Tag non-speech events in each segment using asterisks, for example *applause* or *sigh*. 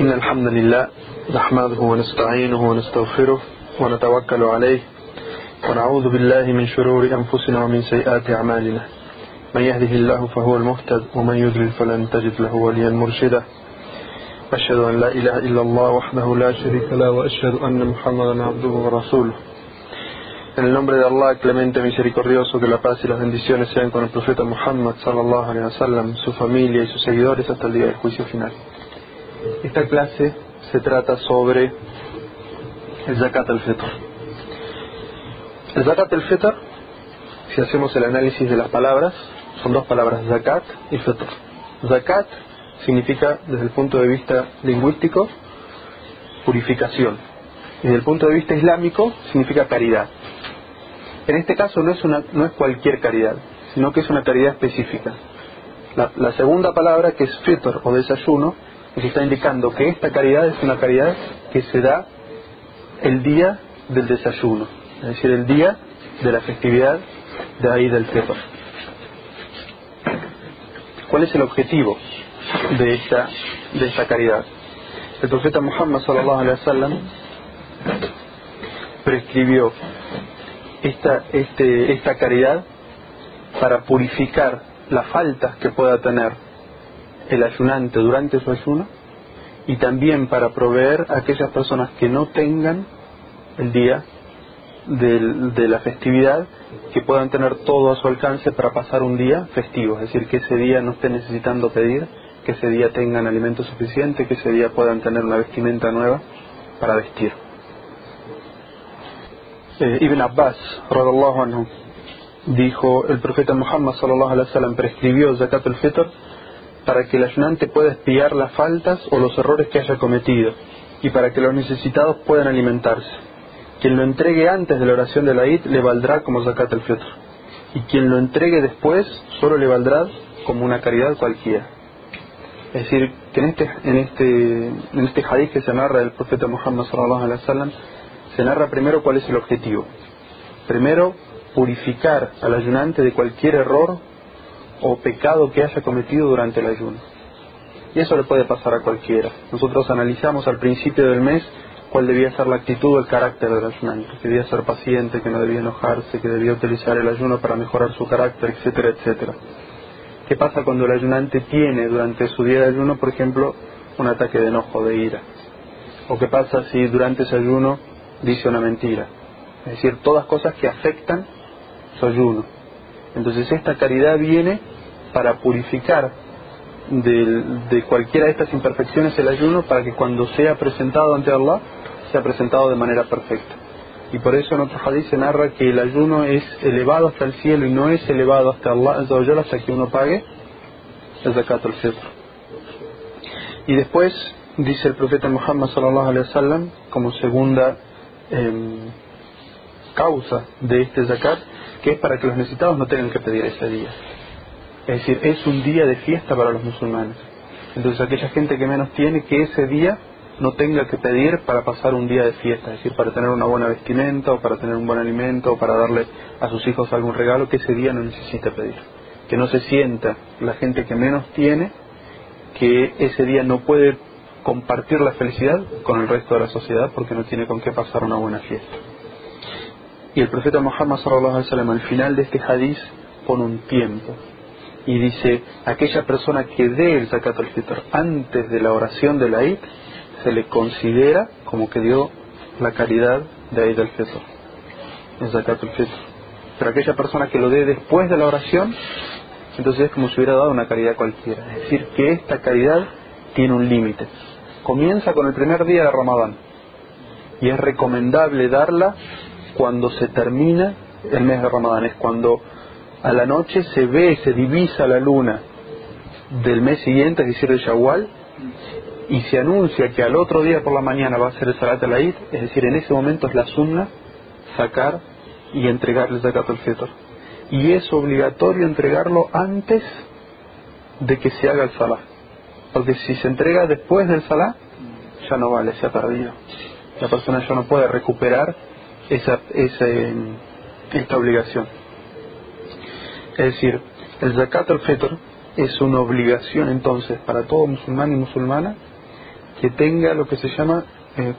إن الحمد لله نحمده ونستعينه ونستغفره ونتوكل عليه ونعوذ بالله من شرور أنفسنا ومن سيئات أعمالنا. من يهده الله فهو المهتد ومن يضلل فلن تجد له وليا مرشدا. أشهد أن لا إله إلا الله وحده لا شريك له وأشهد أن محمدا عبده ورسوله. En el nombre de Allah, clemente misericordioso, que la paz y las bendiciones sean con el profeta Muhammad sallallahu alaihi wasallam, su familia y sus seguidores hasta el día del juicio final. Esta clase se trata sobre el Zakat al-Fitr. El Zakat al-Fitr, si hacemos el análisis de las palabras, son dos palabras, Zakat y Fitr. Zakat significa, desde el punto de vista lingüístico, purificación. Y desde el punto de vista islámico, significa caridad. En este caso no es, una, no es cualquier caridad, sino que es una caridad específica. La, la segunda palabra, que es fitr o desayuno, nos está indicando que esta caridad es una caridad que se da el día del desayuno, es decir, el día de la festividad de ahí del Fitr. ¿Cuál es el objetivo de esta, de esta caridad? El profeta Muhammad sallallahu alaihi wasallam prescribió esta, este, esta caridad para purificar las faltas que pueda tener el ayunante durante su ayuno y también para proveer a aquellas personas que no tengan el día de, la festividad que puedan tener todo a su alcance para pasar un día festivo, es decir, que ese día no estén necesitando pedir, que ese día tengan alimento suficiente, que ese día puedan tener una vestimenta nueva para vestir. Eh, Ibn Abbas, radallahu anhu, dijo, el profeta Muhammad sallallahu alaihi wasallam prescribió zakat al-fitr para que el ayunante pueda espiar las faltas o los errores que haya cometido y para que los necesitados puedan alimentarse. Quien lo entregue antes de la oración de la Eid le valdrá como zakat al-fitr y quien lo entregue después solo le valdrá como una caridad cualquiera. Es decir, que en este, en este, en este hadith que se narra del profeta Muhammad sallallahu se narra primero cuál es el objetivo. Primero, purificar al ayunante de cualquier error o pecado que haya cometido durante el ayuno. Y eso le puede pasar a cualquiera. Nosotros analizamos al principio del mes cuál debía ser la actitud o el carácter del ayunante, que debía ser paciente, que no debía enojarse, que debía utilizar el ayuno para mejorar su carácter, etcétera, etcétera. ¿Qué pasa cuando el ayunante tiene durante su día de ayuno, por ejemplo, un ataque de enojo, de ira? ¿O qué pasa si durante ese ayuno dice una mentira? Es decir, todas cosas que afectan su ayuno. Entonces esta caridad viene para purificar de, cualquiera de estas imperfecciones el ayuno para que cuando sea presentado ante Allah sea presentado de manera perfecta. Y por eso en otro hadith se narra que el ayuno es elevado hasta el cielo y no es elevado hasta Allah hasta que uno pague el zakat al fitr. Y después dice el profeta Muhammad sallallahu alaihi wasallam como segunda eh, causa de este zakat que es para que los necesitados no tengan que pedir ese día. Es decir, es un día de fiesta para los musulmanes. Entonces aquella gente que menos tiene, que ese día no tenga que pedir para pasar un día de fiesta, es decir, para tener una buena vestimenta o para tener un buen alimento o para darle a sus hijos algún regalo, que ese día no necesite pedir. Que no se sienta la gente que menos tiene, que ese día no puede compartir la felicidad con el resto de la sociedad porque no tiene con qué pasar una buena fiesta. Y el profeta Muhammad sallallahu alaihi wasallam al final de este hadiz pone un tiempo y dice, aquella persona que dé el zakat al-fitr antes de la oración de la Eid se le considera como que dio la caridad de Eid al-fitr, el zakat al-fitr. Pero aquella persona que lo dé después de la oración, entonces es como si hubiera dado una caridad cualquiera. Es decir, que esta caridad tiene un límite. Comienza con el primer día de Ramadán y es recomendable darla cuando se termina el mes de Ramadán, es cuando a la noche se ve, se divisa la luna del mes siguiente, es decir, de Shawwal, y se anuncia que al otro día por la mañana va a ser el Salat al-Eid, es decir, en ese momento es la sunna sacar y entregarle el Zakat al-Fitr. Y es obligatorio entregarlo antes de que se haga el Salah. Porque si se entrega después del Salah, ya no vale, se ha perdido. La persona ya no puede recuperar esa, esa, esta obligación. Es decir, el zakat al-fitr es una obligación entonces para todo musulmán y musulmana que tenga lo que se llama eh,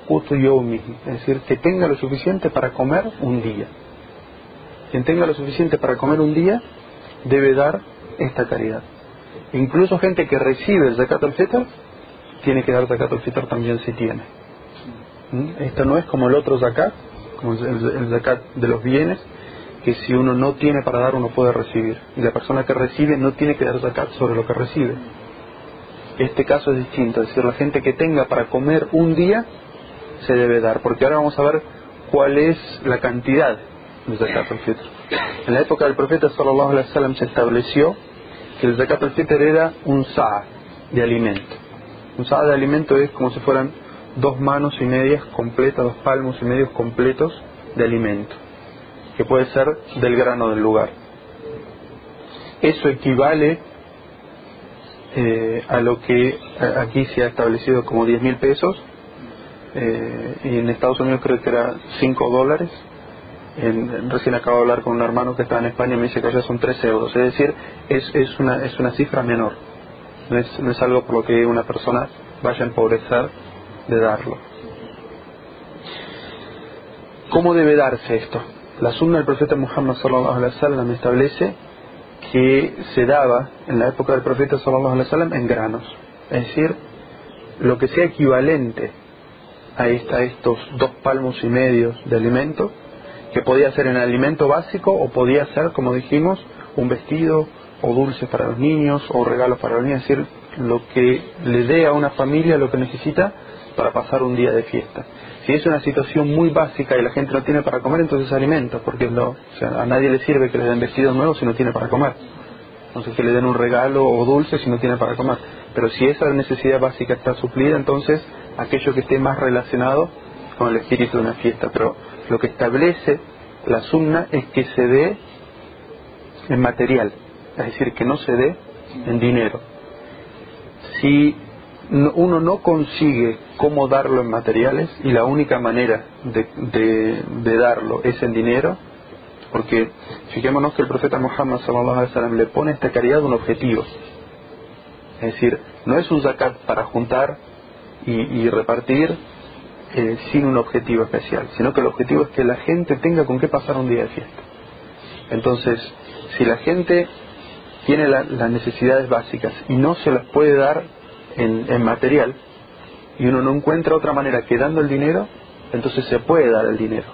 es decir, que tenga lo suficiente para comer un día. Quien tenga lo suficiente para comer un día debe dar esta caridad. Incluso gente que recibe el zakat al-fitr tiene que dar zakat al-fitr también si tiene. ¿Mm? Esto no es como el otro zakat, como el, zakat de los bienes, que si uno no tiene para dar uno puede recibir. Y la persona que recibe no tiene que dar zakat sobre lo que recibe. Este caso es distinto, es decir, la gente que tenga para comer un día se debe dar, porque ahora vamos a ver cuál es la cantidad de zakat al-fitr. En la época del profeta sallallahu alaihi wasallam se estableció que el zakat al-fitr era un sa de alimento. Un sa de alimento es como si fueran dos manos y medias completas, dos palmos y medios completos de alimento, que puede ser del grano del lugar. Eso equivale eh, a lo que aquí se ha establecido como 10 mil pesos, eh, y en Estados Unidos creo que era 5 dólares. En, recién acabo de hablar con un hermano que está en España y me dice que allá son 3 euros. Es decir, es, es, una, es una cifra menor. No es, no es algo por lo que una persona vaya a empobrecer de darlo. ¿Cómo debe darse esto? La sunna del profeta Muhammad sallallahu alaihi wasallam establece que se daba en la época del profeta sallallahu alaihi wasallam en granos, es decir, lo que sea equivalente a, esta, estos dos palmos y medios de alimento, que podía ser en alimento básico o podía ser, como dijimos, un vestido o dulces para los niños o regalos para los niños, es decir, lo que le dé a una familia lo que necesita para pasar un día de fiesta. Si es una situación muy básica y la gente no tiene para comer, entonces alimenta, porque a nadie le sirve que le den vestidos nuevos si no tiene para comer. Entonces que le den un regalo o dulce si no tiene para comer. Pero si esa necesidad básica está suplida, entonces aquello que esté más relacionado con el espíritu de una fiesta. Pero lo que establece la sunna es que se dé en material, es decir, que no se dé en dinero. Si uno no consigue cómo darlo en materiales y la única manera de, de, darlo es en dinero, porque fijémonos que el profeta Muhammad le pone a esta caridad un objetivo. Es decir, no es un zakat para juntar y, repartir eh, sin un objetivo especial, sino que el objetivo es que la gente tenga con qué pasar un día de fiesta. Entonces, si la gente tiene las necesidades básicas y no se las puede dar en, material, y uno no encuentra otra manera que dando el dinero, entonces se puede dar el dinero.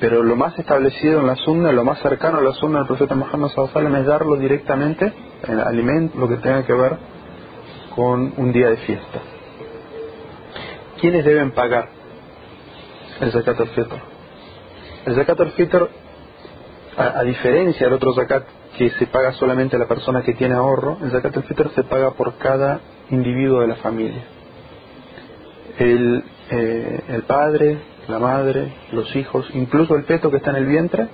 Pero lo más establecido en la sunna, lo más cercano a la sunna del profeta Muhammad sallallahu es darlo directamente en alimento, lo que tenga que ver con un día de fiesta. ¿quiénes deben pagar el zakat al-fitr? El zakat al-fitr, a, diferencia del otro zakat que se paga solamente a la persona que tiene ahorro, el zakat al-fitr se paga por cada individuo de la familia. El, eh, el padre, la madre, los hijos, incluso el feto que está en el vientre,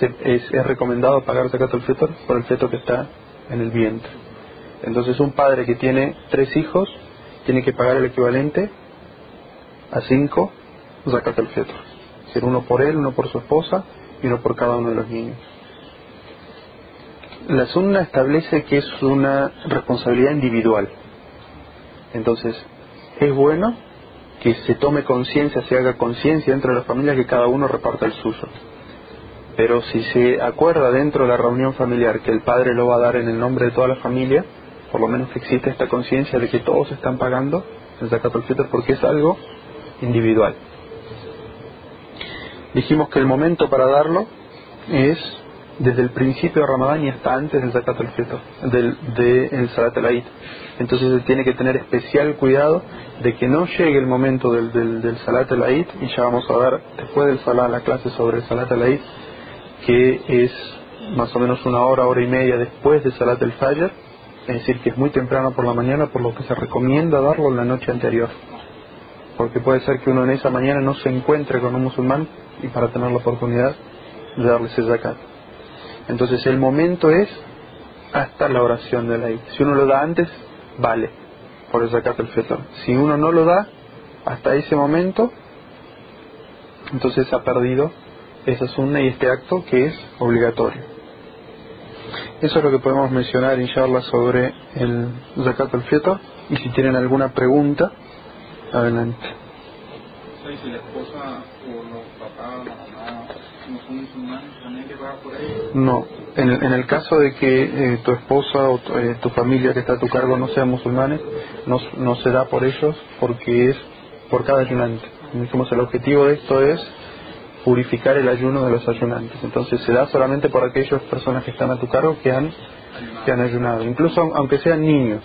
es, recomendado pagar zakat al-fitr por el feto que está en el vientre. Entonces un padre que tiene tres hijos tiene que pagar el equivalente a cinco zakat al. Es uno por él, uno por su esposa y uno por cada uno de los niños. La sunna establece que es una responsabilidad individual. Entonces, es bueno que se tome conciencia, se haga conciencia dentro de la familia que cada uno reparta el suyo. Pero si se acuerda dentro de la reunión familiar que el padre lo va a dar en el nombre de toda la familia, por lo menos que existe esta conciencia de que todos están pagando el fitr porque es algo individual. Dijimos que el momento para darlo es desde el principio de Ramadán y hasta antes del Zakat al del de Salat al Entonces se tiene que tener especial cuidado de que no llegue el momento del, del, Salat al y ya vamos a ver después del Salat la clase sobre el Salat al que es más o menos una hora, hora y media después del Salat al Fajr, es decir, que es muy temprano por la mañana, por lo que se recomienda darlo en la noche anterior porque puede ser que uno en esa mañana no se encuentre con un musulmán y para tener la oportunidad de darle ese zakat. Entonces el momento es hasta la oración de la. Si uno lo da antes, vale por el zakat el fitr. Si uno no lo da hasta ese momento, entonces ha perdido esa sunna y este acto que es obligatorio. Eso es lo que podemos mencionar, inshallah, sobre el Zakat al-Fitr. Y si tienen alguna pregunta, adelante. Si la esposa o los papás, no en, el caso de que eh, tu esposa o tu, eh, tu familia que está a tu cargo no sean musulmanes, no, se da por ellos porque es por cada ayunante. El objetivo de esto es purificar el ayuno de los ayunantes. Entonces se da solamente por aquellas personas que están a tu cargo que han, que han ayunado, incluso aunque sean niños.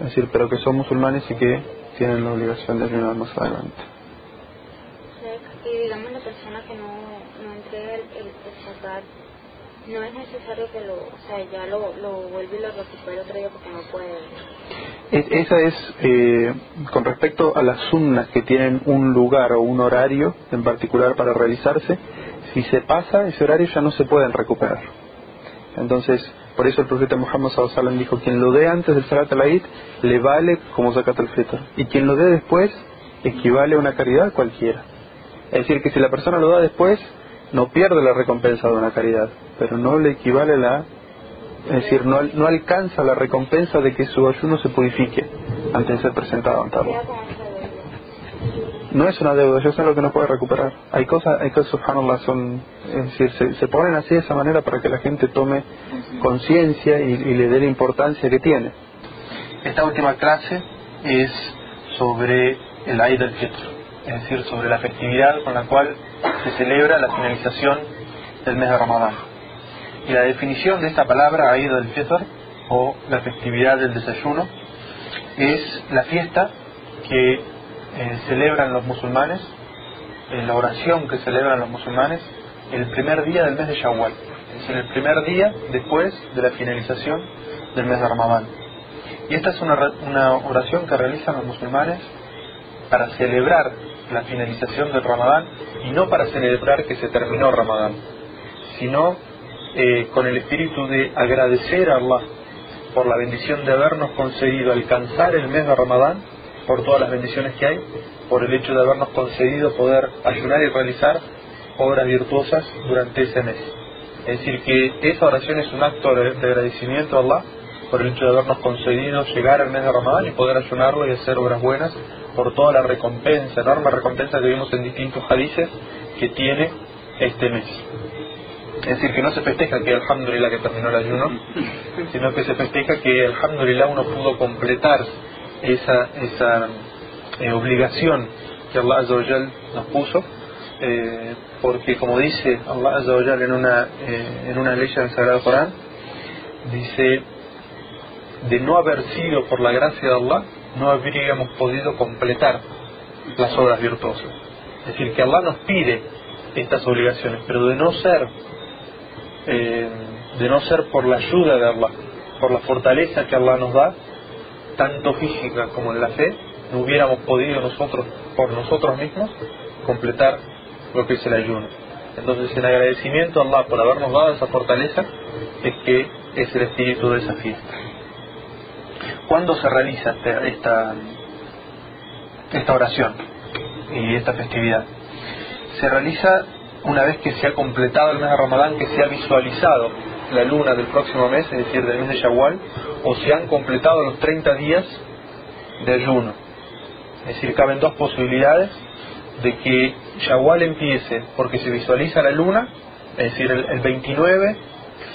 Es decir, pero que son musulmanes y que tienen la obligación de ayunar más adelante. Y digamos la persona que no, no entrega el, el, el zakat, no es necesario que lo, o sea, ya lo, lo y lo otro día porque no puede. Es- Esa es eh, con respecto a las sunnas que tienen un lugar o un horario en particular para realizarse. Si se pasa ese horario ya no se pueden recuperar. Entonces, por eso el profeta Muhammad wasallam dijo, quien lo dé antes del Salat al-Eid le vale como Zakat al-Fitr. Y quien lo dé después equivale a una caridad cualquiera. Es decir, que si la persona lo da después, no pierde la recompensa de una caridad, pero no le equivale la... Es decir, no, no alcanza la recompensa de que su ayuno se purifique antes de ser presentado ante Allah. No es una deuda, yo sé lo que no puede recuperar. Hay cosas, hay cosas, subhanallah, son, es decir, se, ponen así de esa manera para que la gente tome conciencia y, y le dé la importancia que tiene. Esta última clase es sobre el Eid al-Fitr, es decir, sobre la festividad con la cual se celebra la finalización del mes de Ramadán. Y la definición de esta palabra, Eid al-Fitr, o la festividad del desayuno, es la fiesta que eh, celebran los musulmanes, eh, la oración que celebran los musulmanes el primer día del mes de Shawwal, es el primer día después de la finalización del mes de Ramadán. Y esta es una, una oración que realizan los musulmanes para celebrar la finalización del Ramadán y no para celebrar que se terminó Ramadán, sino eh, con el espíritu de agradecer a Allah por la bendición de habernos concedido alcanzar el mes de Ramadán, por todas las bendiciones que hay, por el hecho de habernos concedido poder ayunar y realizar obras virtuosas durante ese mes. Es decir, que esa oración es un acto de, de agradecimiento a Allah por el hecho de habernos concedido llegar al mes de Ramadán y poder ayunarlo y hacer obras buenas por toda la recompensa, enorme recompensa que vimos en distintos hadices que tiene este mes. Es decir, que no se festeja que alhamdulillah que terminó el ayuno, sino que se festeja que alhamdulillah uno pudo completar esa, esa eh, obligación que Allah Azza wa Jal nos puso, eh, porque como dice Allah Azza wa Jal en una, eh, en una ley del Sagrado Corán, dice, de no haber sido por la gracia de Allah, no habríamos podido completar las obras virtuosas. Es decir, que Allah nos pide estas obligaciones, pero de no ser eh, de no ser por la ayuda de Allah, por la fortaleza que Allah nos da, tanto física como en la fe, no hubiéramos podido nosotros, por nosotros mismos, completar lo que es el ayuno. Entonces, en agradecimiento a Allah por habernos dado esa fortaleza, es que es el espíritu de esa fiesta. ¿Cuándo se realiza esta, esta, esta oración y esta festividad? Se realiza una vez que se ha completado el mes de Ramadán, que se ha visualizado la luna del próximo mes, es decir, del mes de Shawwal, o se han completado los 30 días de ayuno. Es decir, caben dos posibilidades de que Shawwal empiece porque se visualiza la luna, es decir, el, el 29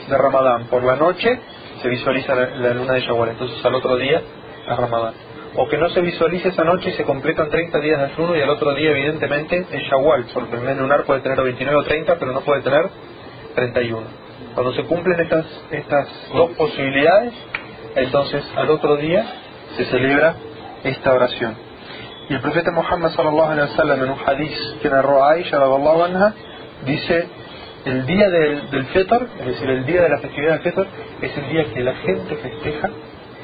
de Ramadán por la noche se visualiza la, la luna de Shawwal, entonces al otro día es Ramadán. O que no se visualice esa noche y se completan 30 días de ayuno y al otro día evidentemente es Shawwal, porque el mes lunar puede tener 29 o 30, pero no puede tener 31. Cuando se cumplen estas, estas dos posibilidades, entonces al otro día se celebra esta oración. Y el profeta Muhammad sallallahu alaihi wasallam en un hadith que narró Aisha radhiallahu anha dice el día del, del es decir, el día de la festividad del Fitr, es el día que la gente festeja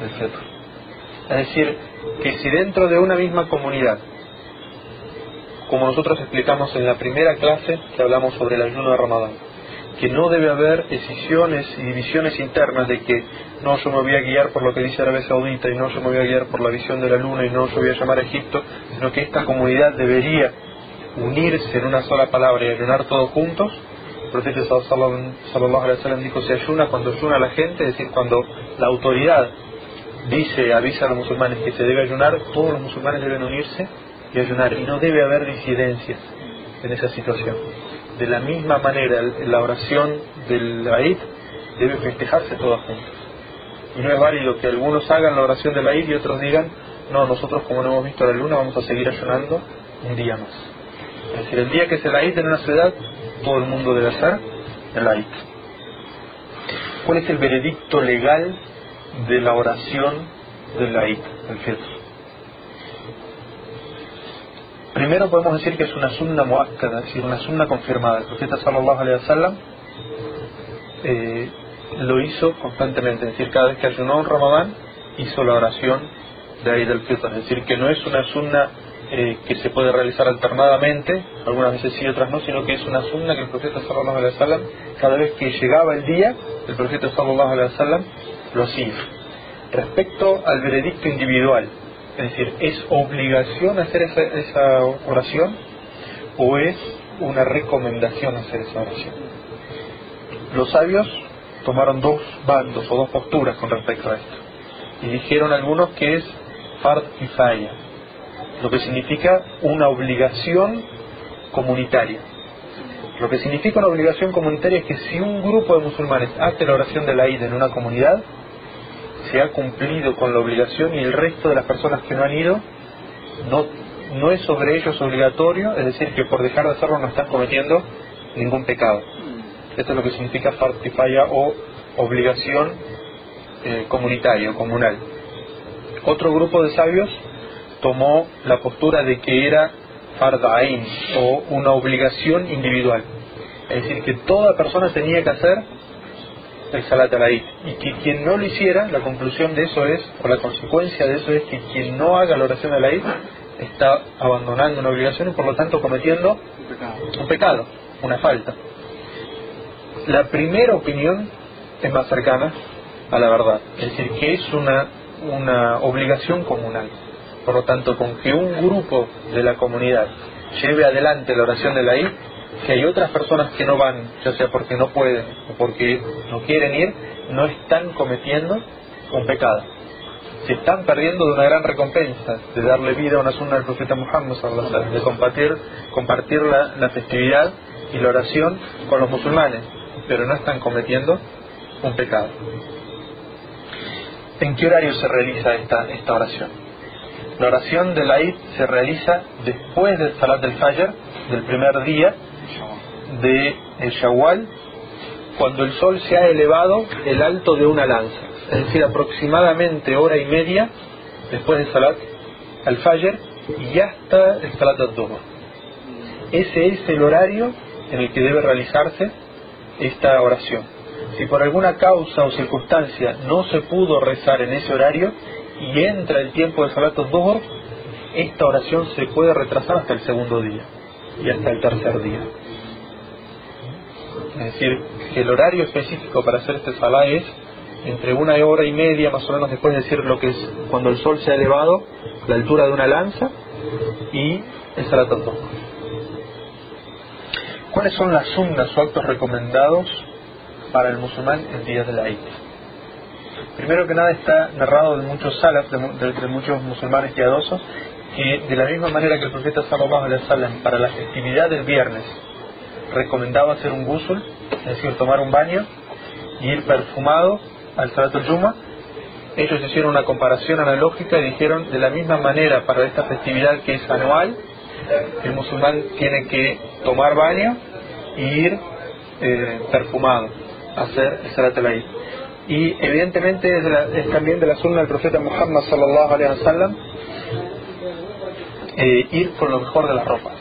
el Fitr. Es decir, que si dentro de una misma comunidad, como nosotros explicamos en la primera clase que hablamos sobre el ayuno de Ramadán, que no debe haber decisiones y divisiones internas de que no yo me voy a guiar por lo que dice Arabia Saudita y no yo me voy a guiar por la visión de la luna y no yo voy a llamar a Egipto, sino que esta comunidad debería unirse en una sola palabra y ayunar todos juntos, profeta sallallahu sallallahu alaihi wasallam dijo, se ayuna cuando ayuna la gente, es decir, cuando la autoridad dice, avisa a los musulmanes que se debe ayunar, todos los musulmanes deben unirse y ayunar. Y no debe haber disidencias en esa situación. De la misma manera, la oración del Eid debe festejarse todas juntas. Y no es válido que algunos hagan la oración del Eid y otros digan, no, nosotros como no hemos visto la luna vamos a seguir ayunando un día más. Es decir, el día que se la en una ciudad, todo el mundo debe hacer el Eid. ¿Cuál es el veredicto legal de la oración del Eid, el Fitr? Primero podemos decir que es una sunna muakkada, es decir, una sunna confirmada. El profeta sallallahu alaihi wasallam eh, lo hizo constantemente, es decir, cada vez que ayunó en Ramadán hizo la oración de Eid al Fitr, es decir, que no es una sunna eh, que se puede realizar alternadamente, algunas veces sí, otras no, sino que es una sunna que el profeta sallallahu alaihi wasallam, cada vez que llegaba el día, el profeta sallallahu alaihi wasallam lo hacía. Respecto al veredicto individual, es decir, ¿es obligación hacer esa, esa oración o es una recomendación hacer esa oración? Los sabios tomaron dos bandos o dos posturas con respecto a esto. Y dijeron algunos que es fard lo que significa una obligación comunitaria. Lo que significa una obligación comunitaria es que si un grupo de musulmanes hace la oración de la ida en una comunidad, se ha cumplido con la obligación y el resto de las personas que no han ido no, no es sobre ellos obligatorio, es decir, que por dejar de hacerlo no están cometiendo ningún pecado. Esto es lo que significa fartifaya o obligación eh, comunitaria o comunal. Otro grupo de sabios tomó la postura de que era fardain o una obligación individual. Es decir, que toda persona tenía que hacer el salat al y que quien no lo hiciera, la conclusión de eso es, o la consecuencia de eso es que quien no haga la oración al Eid está abandonando una obligación y por lo tanto cometiendo un pecado, una falta. La primera opinión es más cercana a la verdad, es decir, que es una, una obligación comunal. Por lo tanto, con que un grupo de la comunidad lleve adelante la oración de la Eid, si hay otras personas que no van, ya sea porque no pueden o porque no quieren ir, no están cometiendo un pecado. Se están perdiendo de una gran recompensa, de darle vida a una sunna del profeta Muhammad, de compartir, compartir la, la festividad y la oración con los musulmanes, pero no están cometiendo un pecado. ¿En qué horario se realiza esta, esta oración? La oración de la Eid se realiza después del Salat del Fajr, del primer día de Shawwal, cuando el sol se ha elevado el alto de una lanza, es decir, aproximadamente hora y media después del Salat al Fajr y hasta el Salat al Dhuhr. Ese es el horario en el que debe realizarse esta oración. Si por alguna causa o circunstancia no se pudo rezar en ese horario, y entra el tiempo de Salat Dhuhr, esta oración se puede retrasar hasta el segundo día y hasta el tercer día. Es decir, que el horario específico para hacer este Salah es entre una hora y media, más o menos después de decir lo que es cuando el sol se ha elevado, la altura de una lanza, y el Salat. ¿Cuáles son las sunnas o actos recomendados para el musulmán en días de la Eid? Primero que nada está narrado de muchos salaf, de, muchos musulmanes piadosos, que de la misma manera que el profeta sallallahu alaihi wasallam para la festividad del viernes recomendaba hacer un gusul, es decir, tomar un baño y ir perfumado al Salat al ellos hicieron una comparación analógica y dijeron de la misma manera para esta festividad que es anual, el musulmán tiene que tomar baño y ir eh, perfumado a hacer el Salat al y evidentemente es, también de la sunna del profeta Muhammad sallallahu alaihi wasallam eh, ir con lo mejor de las ropas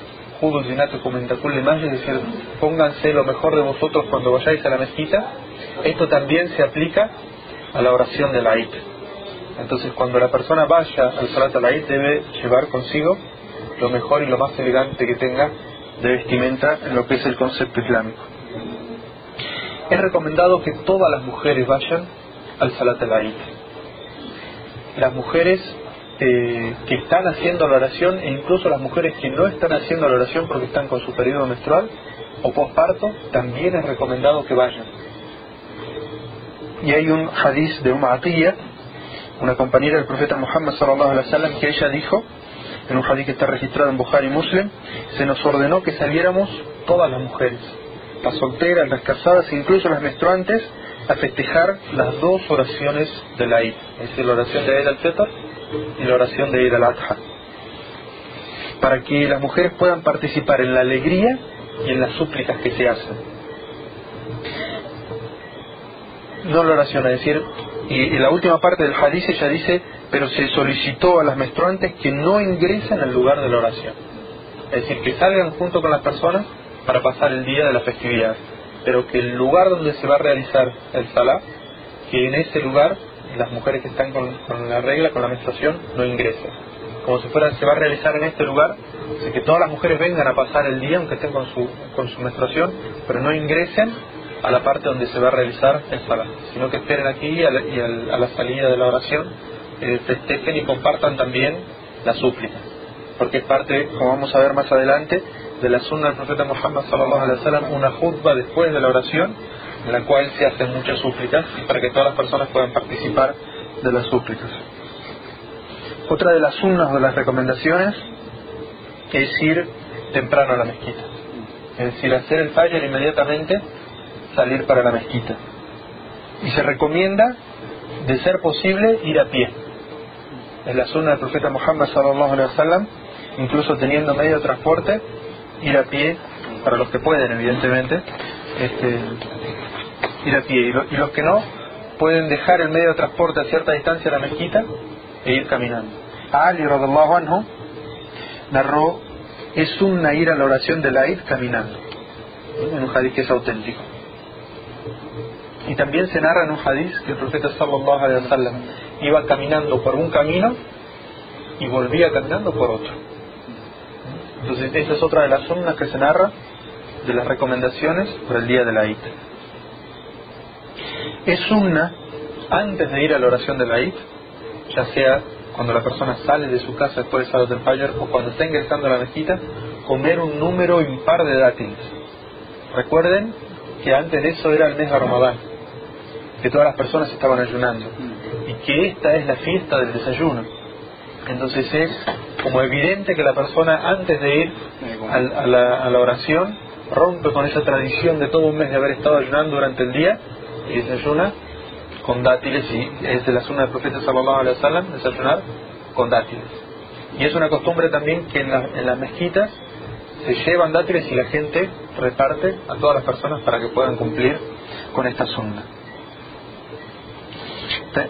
es decir, pónganse lo mejor de vosotros cuando vayáis a la mezquita. Esto también se aplica a la oración de la. Entonces, cuando la persona vaya al Salat al Eid, debe llevar consigo lo mejor y lo más elegante que tenga de vestimenta en lo que es el concepto islámico es recomendado que todas las mujeres vayan al Salat al Eid. Las mujeres eh, que están haciendo la oración e incluso las mujeres que no están haciendo la oración porque están con su periodo menstrual o posparto, también es recomendado que vayan. Y hay un hadith de Umma Atiyah, una compañera del profeta Muhammad sallallahu alaihi wasallam, que ella dijo, en un hadith que está registrado en Bukhari Muslim, se nos ordenó que saliéramos todas las mujeres, las solteras, las casadas incluso las menstruantes, a festejar las dos oraciones de la Eid, es decir, la oración de Eid al-Fitr y la oración de Eid al-Adha, para que las mujeres puedan participar en la alegría y en las súplicas que se hacen. No la oración, es decir, y la última parte del hadith ella dice, pero se solicitó a las menstruantes que no ingresen al lugar de la oración. Es decir, que salgan junto con las personas para pasar el día de la festividad, pero que el lugar donde se va a realizar el salah, que en ese lugar las mujeres que están con, con la regla, con la menstruación, no ingresen. Como si fuera, se va a realizar en este lugar, así que todas las mujeres vengan a pasar el día, aunque estén con su, con su menstruación, pero no ingresen a la parte donde se va a realizar el salah, sino que esperen aquí y a la, a la salida de la oración eh, festejen y compartan también la súplica, porque es parte, como vamos a ver más adelante, de la sunna del profeta Muhammad sallallahu alaihi wasallam, una jutba después de la oración, en la cual se hacen muchas súplicas para que todas las personas puedan participar de las súplicas. Otra de las sunnas de las recomendaciones es ir temprano a la mezquita, es decir, hacer el fajr inmediatamente salir para la mezquita. Y se recomienda, de ser posible, ir a pie. Es la sunna del profeta Muhammad sallallahu alaihi wasallam, incluso teniendo medio de transporte, ir a pie, para los que pueden, evidentemente, este, ir a pie. Y, lo- y los que no, pueden dejar el medio de transporte a cierta distancia de la mezquita e ir caminando. Ali radallahu anhu narró, es sunna ir a la oración de la Eid caminando, en un hadith que es auténtico. Y también se narra en un hadith que el profeta sallallahu iba caminando por un camino y volvía caminando por otro. Entonces esa es otra de las sunnas que se narra de las recomendaciones por el día de la Eid. Es sunna antes de ir a la oración de la Eid, ya sea cuando la persona sale de su casa después de Salat del Fajr o cuando está ingresando a la mezquita, comer un número impar de dátiles. Recuerden que antes de eso era el mes de Ramadán, que todas las personas estaban ayunando y que esta es la fiesta del desayuno. Entonces es como evidente que la persona antes de ir a, la, a la oración rompe con esa tradición de todo un mes de haber estado ayunando durante el día y desayuna con dátiles y es de la sunna del profeta sallallahu alaihi wasallam desayunar con dátiles. Y es una costumbre también que en, la- en las mezquitas se llevan dátiles y la gente reparte a todas las personas para que puedan cumplir con esta sunna.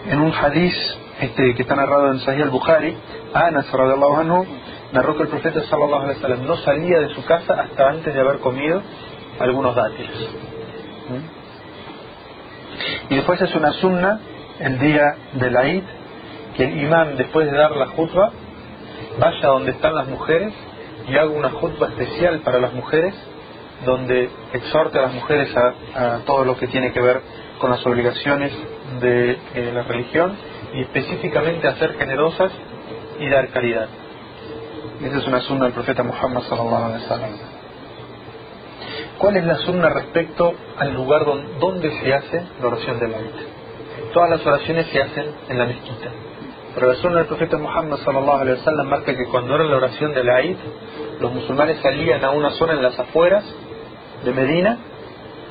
En un hadith este, que está narrado en Sahih al-Bukhari, Anas radiallahu anhu narró que el profeta sallallahu no salía de su casa hasta antes de haber comido algunos dátiles. ¿Mm? Y después es una sunna el día de la Eid que el imán después de dar la jutba vaya donde están las mujeres y haga una jutba especial para las mujeres donde exhorte a las mujeres a, a todo lo que tiene que ver con las obligaciones de eh, la religión y específicamente a ser generosas y dar caridad. Esa es una sunna del profeta Muhammad sallallahu alaihi wasallam. ¿Cuál es la sunna respecto al lugar don- donde se hace la oración de la Eid? Todas las oraciones se hacen en la mezquita. Pero la sunna del profeta Muhammad sallallahu alaihi wasallam marca que cuando era la oración de la Eid, los musulmanes salían a una zona en las afueras de Medina,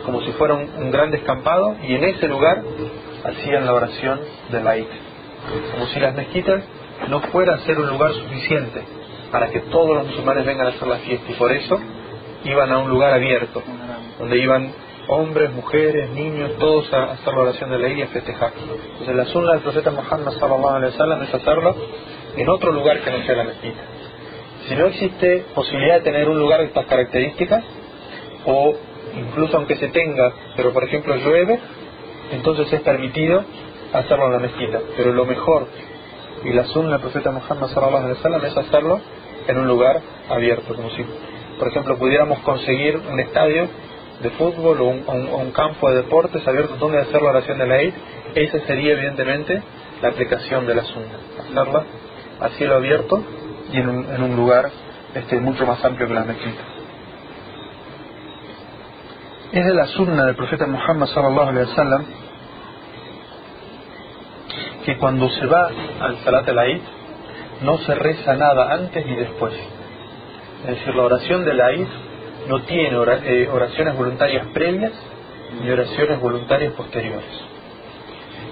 como si fuera un, un gran descampado, y en ese lugar hacían la oración de la Eid. Como si las mezquitas no fueran ser un lugar suficiente para que todos los musulmanes vengan a hacer la fiesta, y por eso iban a un lugar abierto, donde iban hombres, mujeres, niños, todos a hacer la oración de la y a festejar. Entonces la sunna del profeta Muhammad sallallahu alaihi wasallam es hacerlo en otro lugar que no sea la mezquita. Si no existe posibilidad de tener un lugar de estas características, o incluso aunque se tenga, pero por ejemplo llueve, entonces es permitido hacerlo en la mezquita. Pero lo mejor y la sunna del profeta Muhammad sallallahu alaihi wasallam es hacerlo en un lugar abierto, como si, por ejemplo, pudiéramos conseguir un estadio de fútbol o un, campo de deportes abierto donde hacer la oración de la Eid, esa sería evidentemente la aplicación de la sunna, hacerla a cielo abierto y en un, en un lugar este, mucho más amplio que la mezquita. Es de la sunna del profeta Muhammad sallallahu alaihi wasallam que cuando se va al Salat al-Aid no se reza nada antes ni después. Es decir, la oración del Aid no tiene eh, oraciones voluntarias previas ni oraciones voluntarias posteriores.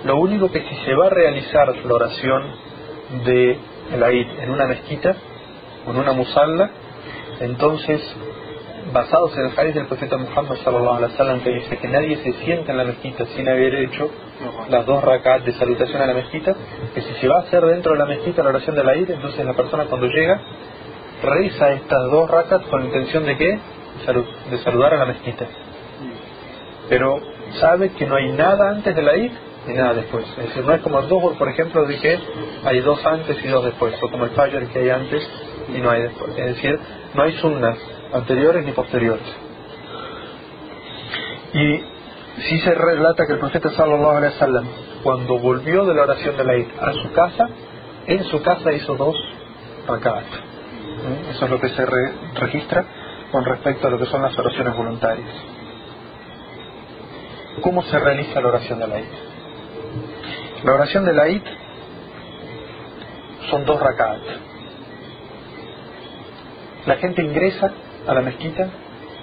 Lo único que si se va a realizar la oración de el Aid en una mezquita en una musalla, entonces basados en el hadith del profeta Muhammad sallallahu alaihi wasallam que dice que nadie se sienta en la mezquita sin haber hecho las dos rakat de salutación a la mezquita, que si se va a hacer dentro de la mezquita la oración de la id, entonces la persona cuando llega reza estas dos rakat con la intención de qué? De saludar a la mezquita. Pero sabe que no hay nada antes de la id ni nada después. Es decir, no es como el Dhuhr, por ejemplo, de que hay dos antes y dos después, o como el Fajr que hay antes y no hay después. Es decir, no hay sunnas anteriores ni posteriores. Y sí se relata que el profeta sallallahu alaihi wasallam cuando volvió de la oración de la Eid a su casa, en su casa hizo dos rakat. ¿Mm? Eso es lo que se re- registra con respecto a lo que son las oraciones voluntarias. ¿Cómo se realiza la oración de la Eid? La oración de la Eid son dos rakat. La gente ingresa a la mezquita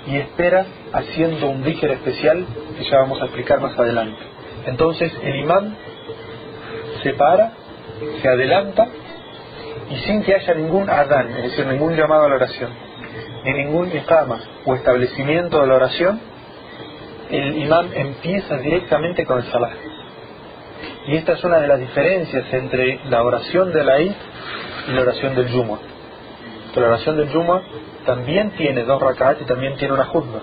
y espera haciendo un dhikr especial que ya vamos a explicar más adelante. Entonces el imán se para, se adelanta y sin que haya ningún adán, es decir, ningún llamado a la oración, ni ningún iqama o establecimiento de la oración, el imán empieza directamente con el salah. Y esta es una de las diferencias entre la oración de la Eid y la oración del Yuma. La oración del Yuma también tiene dos rakat y también tiene una jutba,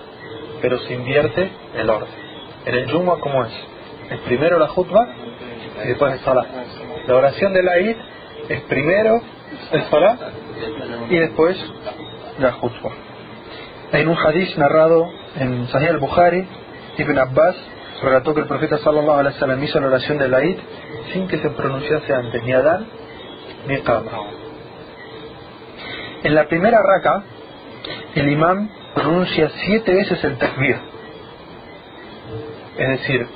pero se invierte el orden. En el Yuma, ¿cómo es? Es primero la jutba y después el salah. La oración de la Eid es primero el salah y después la jutba. Hay un hadith narrado en Sahih al-Bukhari, Ibn Abbas relató que el profeta sallallahu alaihi wasallam hizo la oración de la Eid sin que se pronunciase antes ni Adán ni Qama. En la primera raka, el imán pronuncia siete veces el takbir. Es decir,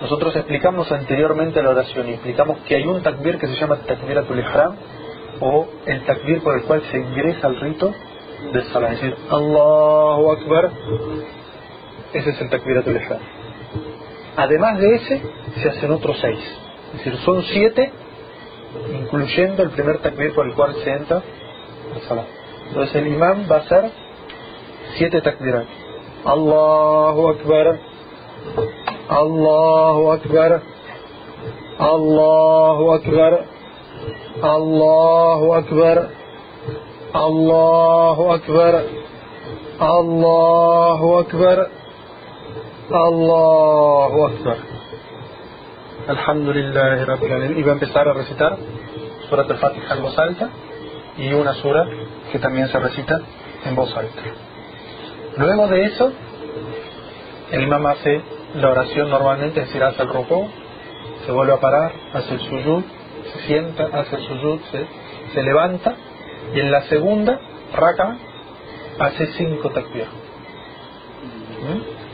nosotros explicamos anteriormente la oración y explicamos que hay un takbir que se llama takbiratul ihram o el takbir por el cual se ingresa al rito del salah. Es decir, Allahu Akbar. Ese es el takbiratul ihram. Además de ese, se hacen otros seis. Es decir, son siete, incluyendo el primer takbir por el cual se entra salah. Entonces el imán va a hacer siete takbirat. Allahu Akbar. Allahu Akbar. Allahu Akbar. Allahu Akbar. Allahu Akbar. Allahu Akbar. Allahu Akbar. Alhamdulillah Rabbil Alamin. Y va a empezar a recitar Surat al-Fatiha en voz alta y una sura que también se recita en voz alta. Luego de eso, el imam hace la oración normalmente, es decir, hace el rukú, se vuelve a parar, hace el suyud, se sienta, hace el suyud, se, se levanta y en la segunda raka hace cinco takbir. ¿Mm?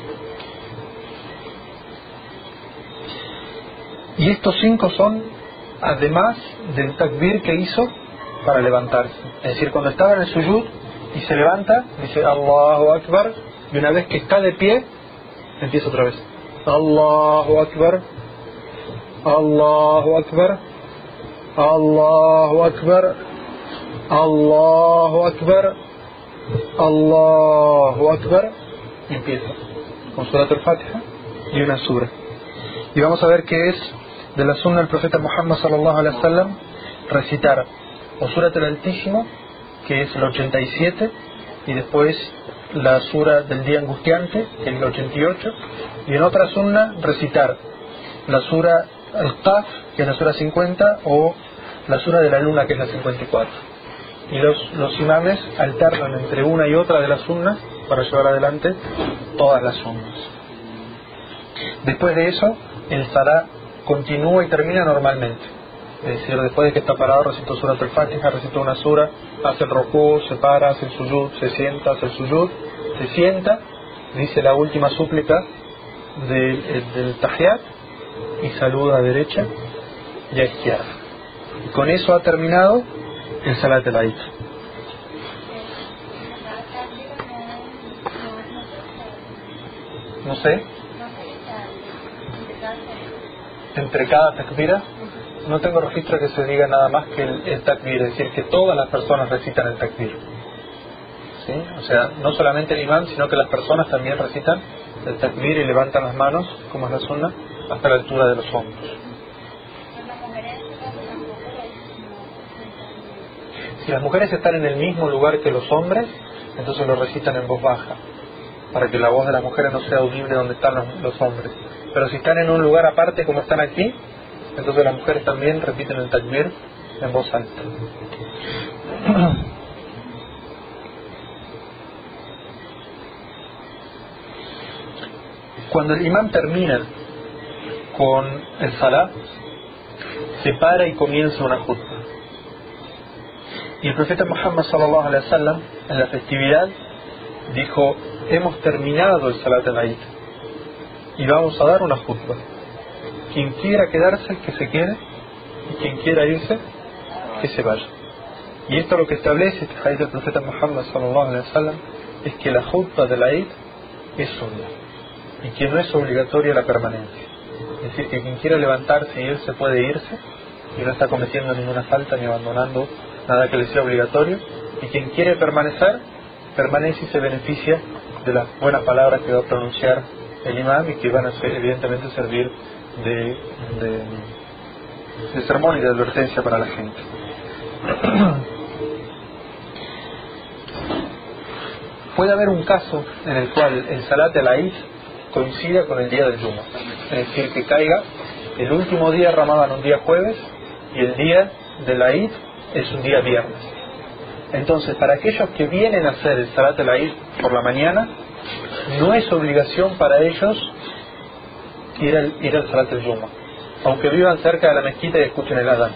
Y estos cinco son además del takbir que hizo para levantarse. Es decir, cuando estaba en el suyud y se levanta, dice Allahu Akbar, y una vez que está de pie, empieza otra vez. Allahu Akbar, Allahu Akbar, Allahu Akbar, Allahu Akbar, Allahu Akbar, y empieza con Surat al-Fatiha y una sura. Y vamos a ver qué es de la sunna del profeta Muhammad sallallahu alaihi wasallam recitar o Surat el Altísimo, que es el 87, y después la sura del día angustiante, que es el 88, y en otra sunna recitar la sura al-Qaf, que es la sura 50, o la sura de la luna, que es la 54. Y los, los imames alternan entre una y otra de las sunnas para llevar adelante todas las sunnas. Después de eso, el Salah continúa y termina normalmente. Es decir, después de que está parado recita surat al-Fatiha, recita una sura, hace el rokú, se para, hace el suyud, se sienta, hace el suyud, se sienta, dice la última súplica del, del tahiyat y saluda a derecha y a izquierda. Y con eso ha terminado el salat al No sé, entre cada takbira, no tengo registro que se diga nada más que el, takbir, es decir, que todas las personas recitan el takbir. O sea, no solamente el imán, sino que las personas también recitan el takbir y levantan las manos, como es la sunna, hasta la altura de los hombros. Si las mujeres están en el mismo lugar que los hombres, entonces lo recitan en voz baja, para que la voz de las mujeres no sea audible donde están los hombres. Pero si están en un lugar aparte como están aquí, entonces las mujeres también repiten el takbir en voz alta. *clears throat* Cuando el imán termina con el salah, se para y comienza una jutba. Y el profeta Muhammad sallallahu alaihi wasallam en la festividad dijo, hemos terminado el salat al-Eid y vamos a dar una jutba. Quien quiera quedarse, que se quede, y quien quiera irse, que se vaya. Y esto lo que establece este hadith del profeta Muhammad sallallahu alaihi wasallam es que la jutba de la Eid es sunna y que no es obligatoria la permanencia. Es decir, que quien quiera levantarse y irse puede irse y no está cometiendo ninguna falta ni abandonando nada que le sea obligatorio. Y quien quiere permanecer, permanece y se beneficia de las buenas palabras que va a pronunciar el imam y que van a ser, evidentemente servir de, de, de sermón y de advertencia para la gente. *clears throat* Puede haber un caso en el cual el Salat de la Eid coincida con el día del Yuma. Es decir, que caiga el último día Ramadán un día jueves y el día de la Eid es un día viernes. Entonces, para aquellos que vienen a hacer el Salat de la Eid por la mañana, no es obligación para ellos ir al, ir al Salat del Yuma, aunque vivan cerca de la mezquita y escuchen el Adán.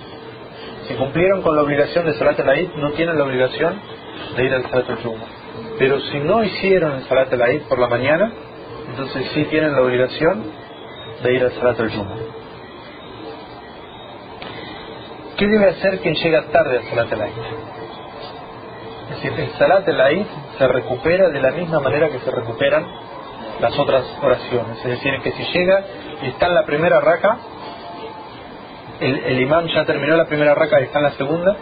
Si cumplieron con la obligación de Salat al Eid, no tienen la obligación de ir al Salat del Yuma. Pero si no hicieron el Salat al Eid por la mañana, entonces sí tienen la obligación de ir al Salat al Yuma. ¿Qué debe hacer quien llega tarde al Salat al Eid? Es decir, el Salat al Eid se recupera de la misma manera que se recuperan las otras oraciones. Es decir, que si llega y está en la primera raca, el, imán ya terminó la primera raca y está en la segunda,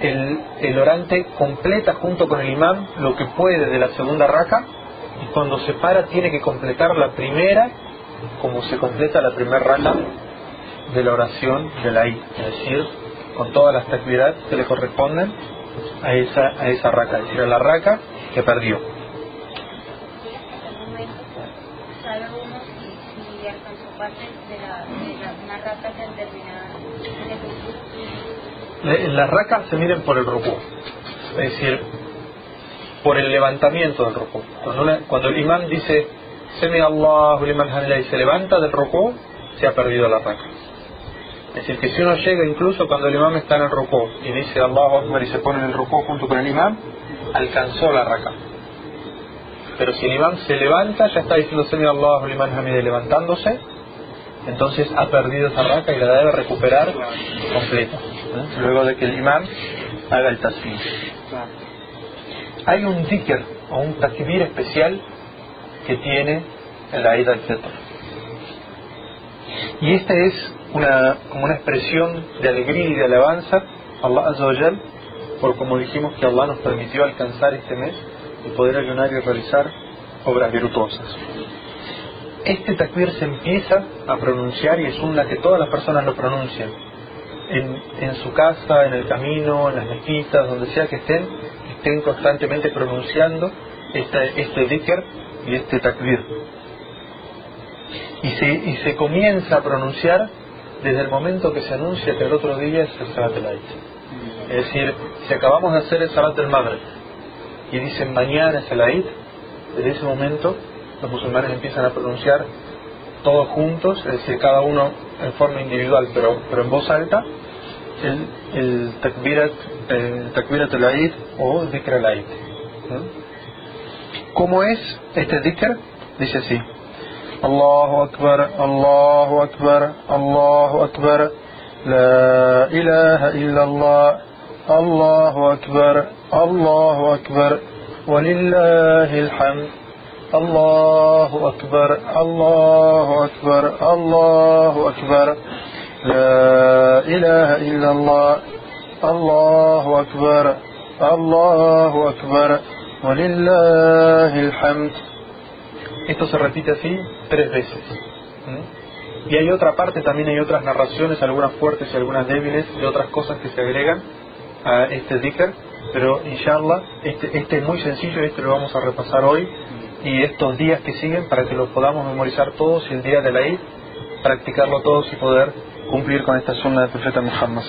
el, el orante completa junto con el imán lo que puede de la segunda raca y cuando se para tiene que completar la primera como se completa la primera raca de la oración de la I, es decir, con todas las actividades que le corresponden a esa, a esa raca, es decir, a la raca que perdió. sabe uno si, la, de Eh, Las racas se miden por el rukú, es decir, por el levantamiento del rukú. Cuando, el imán dice Semi Allahu liman hamida y se levanta del rukú, se ha perdido la raca. Es decir, que si uno llega incluso cuando el imán está en el rukú y dice Allahu Akbar y se pone en el rukú junto con el imán, alcanzó la raca. Pero si el imán se levanta, ya está diciendo Semi Allahu liman hamida levantándose, entonces ha perdido esa raca y la debe recuperar completa, luego de que el imán haga el tasbih. Hay un dhikr o un takbir especial que tiene el Eid al-Fitr. Y esta es una, como una expresión de alegría y de alabanza a Allah Azza wa Jal, por como dijimos que Allah nos permitió alcanzar este mes y poder ayunar y realizar obras virtuosas. Este takbir se empieza a pronunciar y es una que todas las personas lo pronuncian. En, en su casa, en el camino, en las mezquitas, donde sea que estén, estén constantemente pronunciando este, dhikr y este takbir. Y se, y se comienza a pronunciar desde el momento que se anuncia que el otro día es el Salat al Eid. Es decir, si acabamos de hacer el Salat del Maghrib y dicen mañana es el Eid, desde ese momento los musulmanes empiezan a pronunciar todos juntos, es decir, cada uno en forma individual, pero, pero en voz alta, el, el takbirat, el takbirat al-Eid o dhikr al-Eid. ¿Cómo es este dhikr? Dice así. Allahu Akbar, Allahu Akbar, Allahu Akbar, La ilaha illallah, Allahu Akbar, Allahu Akbar, ولله الحمد الله أكبر الله أكبر الله أكبر لا إله إلا الله الله أكبر الله أكبر ولله الحمد Esto se repite así tres veces. Y hay otra parte, también hay otras narraciones, algunas fuertes y algunas débiles, de otras cosas que se agregan a este dhikr, pero inshallah, este, este es muy sencillo y este lo vamos a repasar hoy y estos días que siguen para que lo podamos memorizar todos y el día de la Eid practicarlo todos y poder cumplir con esta sunna del profeta Muhammad.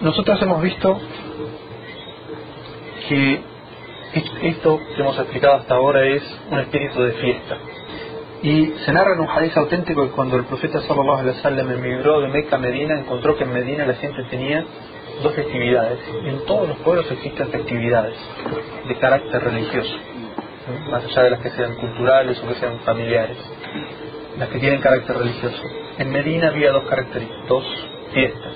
Nosotros hemos visto que esto que hemos explicado hasta ahora es un espíritu de fiesta. Y se narra en un hadith auténtico que cuando el profeta sallallahu alaihi wasallam emigró de Meca a Medina, encontró que en Medina la gente tenía dos festividades. En todos los pueblos existen festividades de carácter religioso, más allá de las que sean culturales o que sean familiares, las que tienen carácter religioso. En Medina había dos características, fiestas.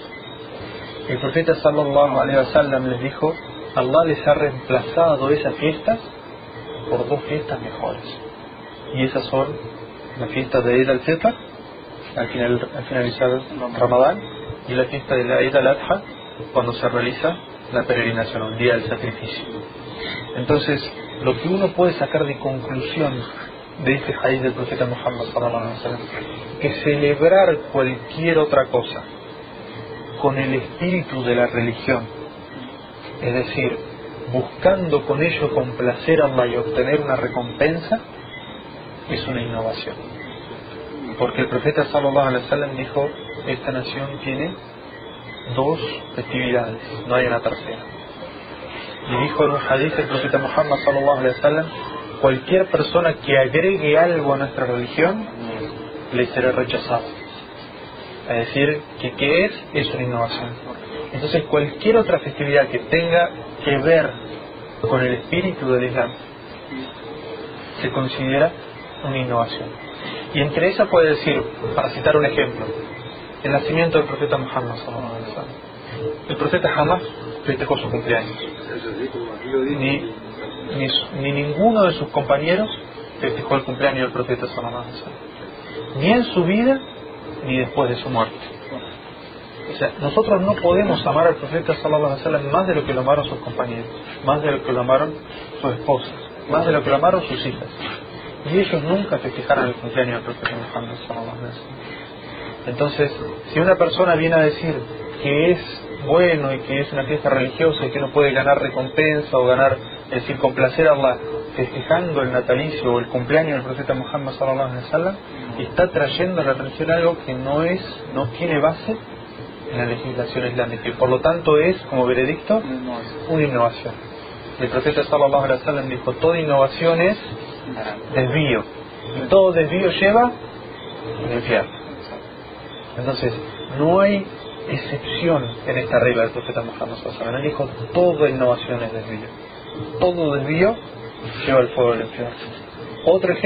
El profeta sallallahu alaihi wasallam les dijo, Allah les ha reemplazado esas fiestas por dos fiestas mejores. Y esas son la fiesta de Eid al-Fitr, al, final, al Ramadán, y la fiesta de Eid al-Adha, cuando se realiza la peregrinación, el día del sacrificio. Entonces, lo que uno puede sacar de conclusión de este hadith del profeta Muhammad que celebrar cualquier otra cosa con el espíritu de la religión, es decir, buscando con ello complacer a Allah y obtener una recompensa, es una innovación. Porque el profeta sallallahu alaihi wasallam dijo, esta nación tiene dos festividades, no hay una tercera. Y dijo en un hadith el profeta Muhammad sallallahu alaihi wasallam, cualquier persona que agregue algo a nuestra religión le será rechazado. Es decir, que qué es, es una innovación. Entonces cualquier otra festividad que tenga que ver con el espíritu del Islam se considera una innovación. Y entre esas puede decir, para citar un ejemplo, el nacimiento del profeta Muhammad El profeta jamás festejó su cumpleaños. Ni, ni, ni, ninguno de sus compañeros festejó el cumpleaños del profeta Ni en su vida, ni después de su muerte. O sea, nosotros no podemos amar al profeta sallallahu alaihi wasallam más de lo que lo amaron sus compañeros, más de lo que lo amaron sus esposas, más de lo que lo amaron sus hijas. Y ellos nunca festejaron el cumpleaños del profeta Muhammad sallallahu alaihi wasallam. Entonces, si una persona viene a decir que es bueno y que es una fiesta religiosa y que no puede ganar recompensa o ganar, es decir, complacer a Allah festejando el natalicio o el cumpleaños del profeta Muhammad sallallahu alaihi wasallam, está trayendo a la religión algo que no es, no tiene base en la legislación islámica y por lo tanto es, como veredicto, una innovación. El profeta sallallahu alaihi wasallam dijo, toda innovación es desvío y todo desvío lleva al infierno. Entonces, no hay excepción en esta regla del profeta Muhammad Él dijo, toda innovación es desvío. Todo desvío lleva al fuego del infierno. Otro ejemplo